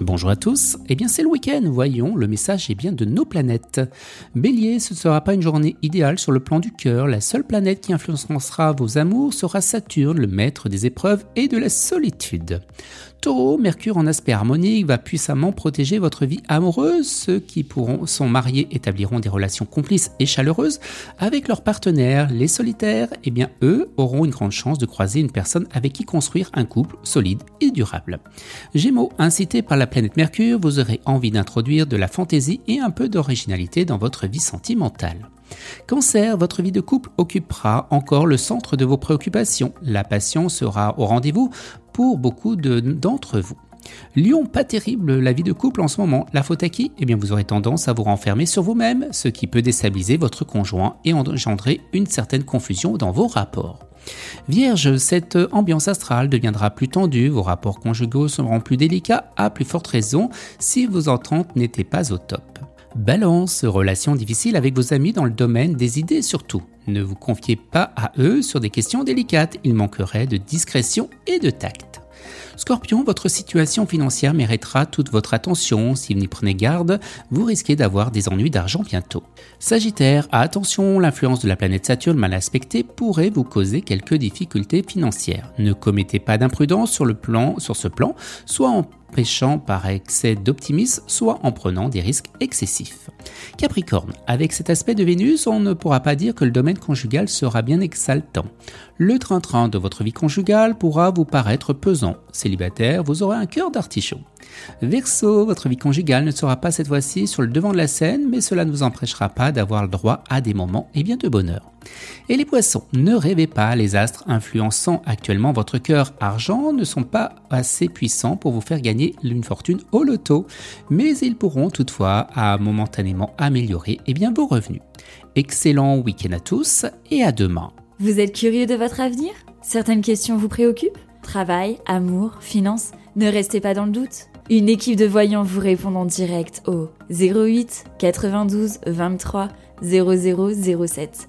Bonjour à tous, eh bien c'est le week-end, voyons, le message est bien de nos planètes. Bélier, ce ne sera pas une journée idéale sur le plan du cœur, la seule planète qui influencera vos amours sera Saturne, le maître des épreuves et de la solitude. Taureau, Mercure en aspect harmonique va puissamment protéger votre vie amoureuse. Ceux qui pourront sont mariés établiront des relations complices et chaleureuses avec leurs partenaires. Les solitaires, eh bien eux auront une grande chance de croiser une personne avec qui construire un couple solide et durable. Gémeaux, incité par la planète Mercure, vous aurez envie d'introduire de la fantaisie et un peu d'originalité dans votre vie sentimentale. Cancer, votre vie de couple occupera encore le centre de vos préoccupations. La passion sera au rendez-vous pour beaucoup d'entre vous. Lion, pas terrible la vie de couple en ce moment. La faute à qui? Eh bien, vous aurez tendance à vous renfermer sur vous-même, ce qui peut déstabiliser votre conjoint et engendrer une certaine confusion dans vos rapports. Vierge, cette ambiance astrale deviendra plus tendue, vos rapports conjugaux seront plus délicats, à plus forte raison si vos ententes n'étaient pas au top. Balance, relation difficile avec vos amis dans le domaine des idées surtout. Ne vous confiez pas à eux sur des questions délicates, il manquerait de discrétion et de tact. Scorpion, votre situation financière méritera toute votre attention. Si vous n'y prenez garde, vous risquez d'avoir des ennuis d'argent bientôt. Sagittaire, attention, l'influence de la planète Saturne mal aspectée pourrait vous causer quelques difficultés financières. Ne commettez pas d'imprudence sur sur ce plan, soit en péchant par excès d'optimisme, soit en prenant des risques excessifs. Capricorne, avec cet aspect de Vénus, on ne pourra pas dire que le domaine conjugal sera bien exaltant. Le train-train de votre vie conjugale pourra vous paraître pesant. Célibataire, vous aurez un cœur d'artichaut. Verseau, votre vie conjugale ne sera pas cette fois-ci sur le devant de la scène, mais cela ne vous empêchera pas d'avoir le droit à des moments et bien de bonheur. Et les poissons, ne rêvez pas, les astres influençant actuellement votre cœur argent ne sont pas assez puissants pour vous faire gagner une fortune au loto, mais ils pourront toutefois à momentanément améliorer et bien, vos revenus. Excellent week-end à tous et à demain. Vous êtes curieux de votre avenir? Certaines questions vous préoccupent? Travail, amour, finances? Ne restez pas dans le doute. Une équipe de voyants vous répond en direct au 08 92 23 0007.